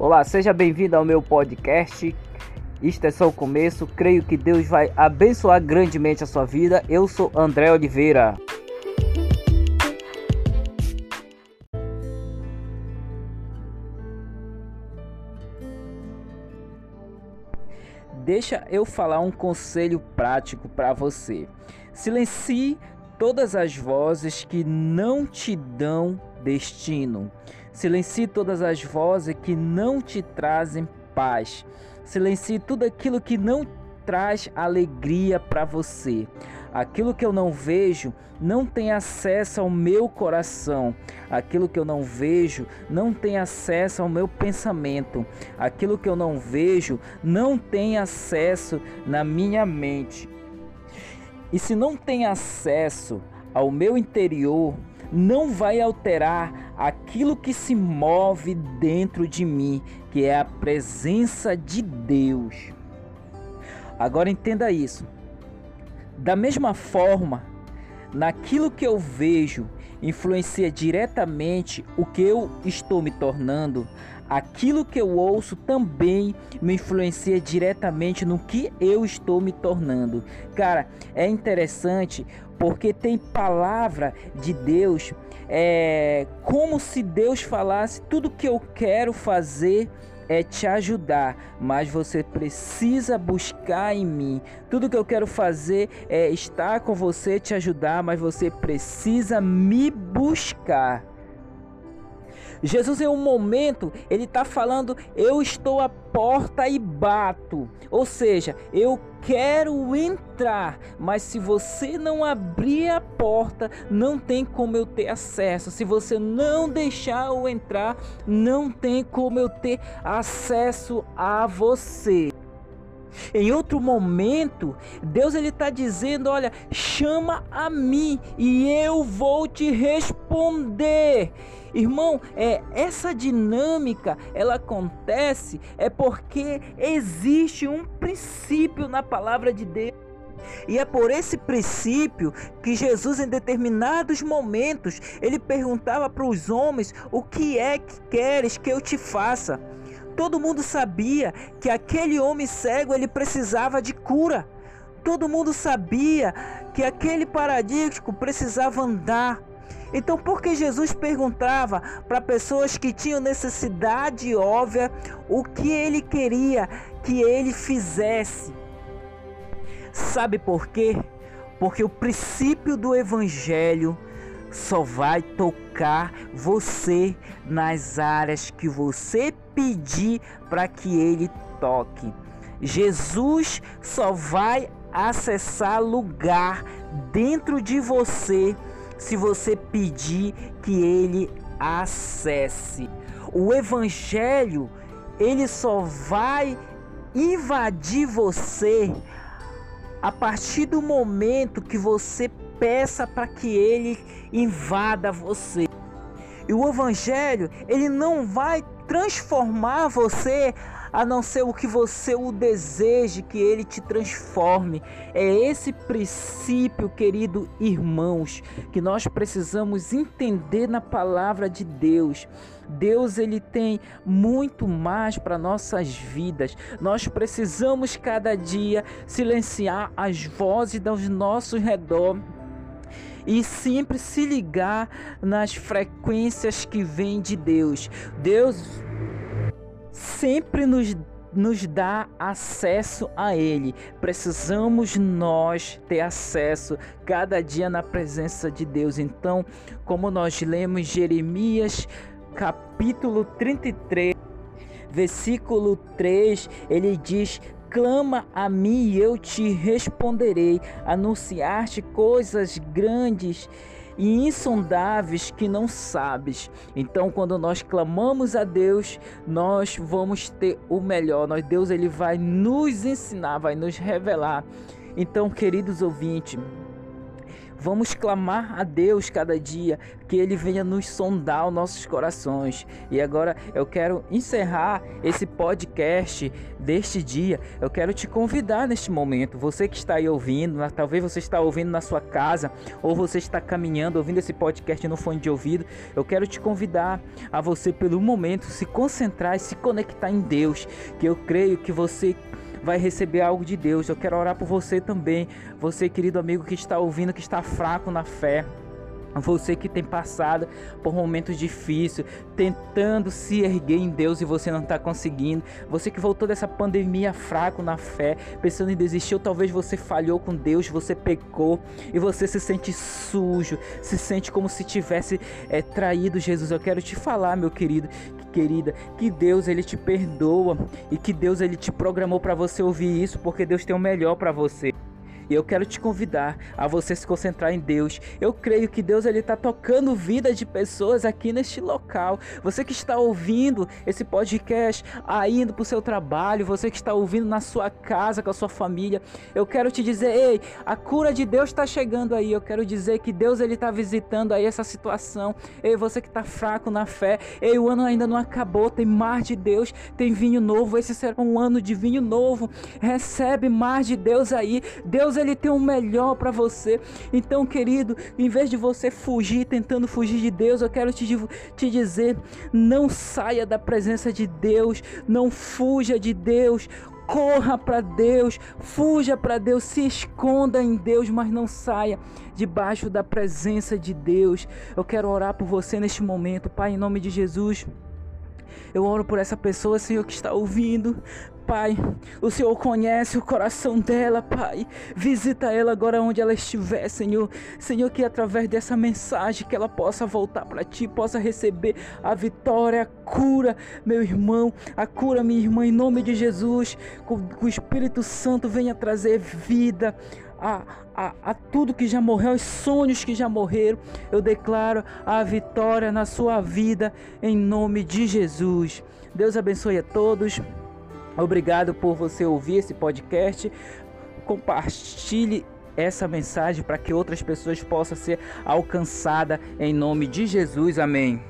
Olá, seja bem-vindo ao meu podcast. Isto é só o começo. Creio que Deus vai abençoar grandemente a sua vida. Eu sou André Oliveira. Deixa eu falar um conselho prático para você. Silencie todas as vozes que não te dão destino. Silencie todas as vozes que não te trazem paz. Silencie tudo aquilo que não traz alegria para você. Aquilo que eu não vejo não tem acesso ao meu coração. Aquilo que eu não vejo não tem acesso ao meu pensamento. Aquilo que eu não vejo não tem acesso na minha mente. E se não tem acesso ao meu interior, não vai alterar aquilo que se move dentro de mim, que é a presença de Deus. Agora entenda isso. Da mesma forma, naquilo que eu vejo influencia diretamente o que eu estou me tornando, aquilo que eu ouço também me influencia diretamente no que eu estou me tornando. Cara, é interessante porque tem palavra de Deus, é como se Deus falasse tudo que eu quero fazer é te ajudar, mas você precisa buscar em mim. Tudo que eu quero fazer é estar com você, te ajudar, mas você precisa me buscar. Jesus, em um momento, ele está falando: Eu estou à porta e bato. Ou seja, eu quero entrar, mas se você não abrir a porta, não tem como eu ter acesso. Se você não deixar eu entrar, não tem como eu ter acesso a você. Em outro momento, Deus ele está dizendo: olha, chama a mim e eu vou te responder. Irmão, é essa dinâmica ela acontece é porque existe um princípio na palavra de Deus. E é por esse princípio que Jesus, em determinados momentos, ele perguntava para os homens: O que é que queres que eu te faça? Todo mundo sabia que aquele homem cego ele precisava de cura. Todo mundo sabia que aquele paralítico precisava andar. Então, por que Jesus perguntava para pessoas que tinham necessidade óbvia o que ele queria que ele fizesse? Sabe por quê? Porque o princípio do evangelho só vai tocar você nas áreas que você pedir para que ele toque. Jesus só vai acessar lugar dentro de você se você pedir que ele acesse. O evangelho, ele só vai invadir você a partir do momento que você peça para que ele invada você. E o evangelho, ele não vai transformar você a não ser o que você o deseje que ele te transforme. É esse princípio, querido irmãos, que nós precisamos entender na palavra de Deus. Deus ele tem muito mais para nossas vidas. Nós precisamos cada dia silenciar as vozes dos nossos redor e sempre se ligar nas frequências que vêm de Deus. Deus sempre nos nos dá acesso a Ele. Precisamos nós ter acesso cada dia na presença de Deus. Então, como nós lemos Jeremias capítulo 33, versículo 3, ele diz: Clama a mim e eu te responderei, anunciar-te coisas grandes e insondáveis que não sabes. Então, quando nós clamamos a Deus, nós vamos ter o melhor. Nós Deus ele vai nos ensinar, vai nos revelar. Então, queridos ouvintes, Vamos clamar a Deus cada dia que Ele venha nos sondar os nossos corações. E agora eu quero encerrar esse podcast deste dia. Eu quero te convidar neste momento, você que está aí ouvindo, talvez você está ouvindo na sua casa ou você está caminhando ouvindo esse podcast no fone de ouvido. Eu quero te convidar a você pelo momento se concentrar e se conectar em Deus, que eu creio que você vai receber algo de Deus. Eu quero orar por você também, você querido amigo que está ouvindo, que está fraco na fé. Você que tem passado por momentos difíceis, tentando se erguer em Deus e você não está conseguindo. Você que voltou dessa pandemia fraco na fé, pensando em desistir, ou talvez você falhou com Deus, você pecou e você se sente sujo, se sente como se tivesse é, traído Jesus. Eu quero te falar, meu querido, querida, que Deus ele te perdoa e que Deus ele te programou para você ouvir isso, porque Deus tem o melhor para você. E eu quero te convidar a você se concentrar em Deus. Eu creio que Deus ele está tocando vida de pessoas aqui neste local. Você que está ouvindo esse podcast, indo para o seu trabalho, você que está ouvindo na sua casa com a sua família, eu quero te dizer, ei, a cura de Deus está chegando aí. Eu quero dizer que Deus ele está visitando aí essa situação. Ei, você que está fraco na fé, ei, o ano ainda não acabou, tem mar de Deus, tem vinho novo. Esse será um ano de vinho novo. Recebe mar de Deus aí. Deus ele tem o melhor para você. Então, querido, em vez de você fugir, tentando fugir de Deus, eu quero te, te dizer: não saia da presença de Deus, não fuja de Deus. Corra para Deus, fuja para Deus, se esconda em Deus, mas não saia debaixo da presença de Deus. Eu quero orar por você neste momento, Pai, em nome de Jesus. Eu oro por essa pessoa, Senhor, que está ouvindo. Pai, o Senhor conhece o coração dela, Pai. Visita ela agora onde ela estiver, Senhor. Senhor, que através dessa mensagem que ela possa voltar para Ti, possa receber a vitória, a cura, meu irmão, a cura, minha irmã, em nome de Jesus. Que o Espírito Santo venha trazer vida a, a, a tudo que já morreu, aos sonhos que já morreram. Eu declaro a vitória na sua vida, em nome de Jesus. Deus abençoe a todos. Obrigado por você ouvir esse podcast. Compartilhe essa mensagem para que outras pessoas possam ser alcançadas em nome de Jesus. Amém.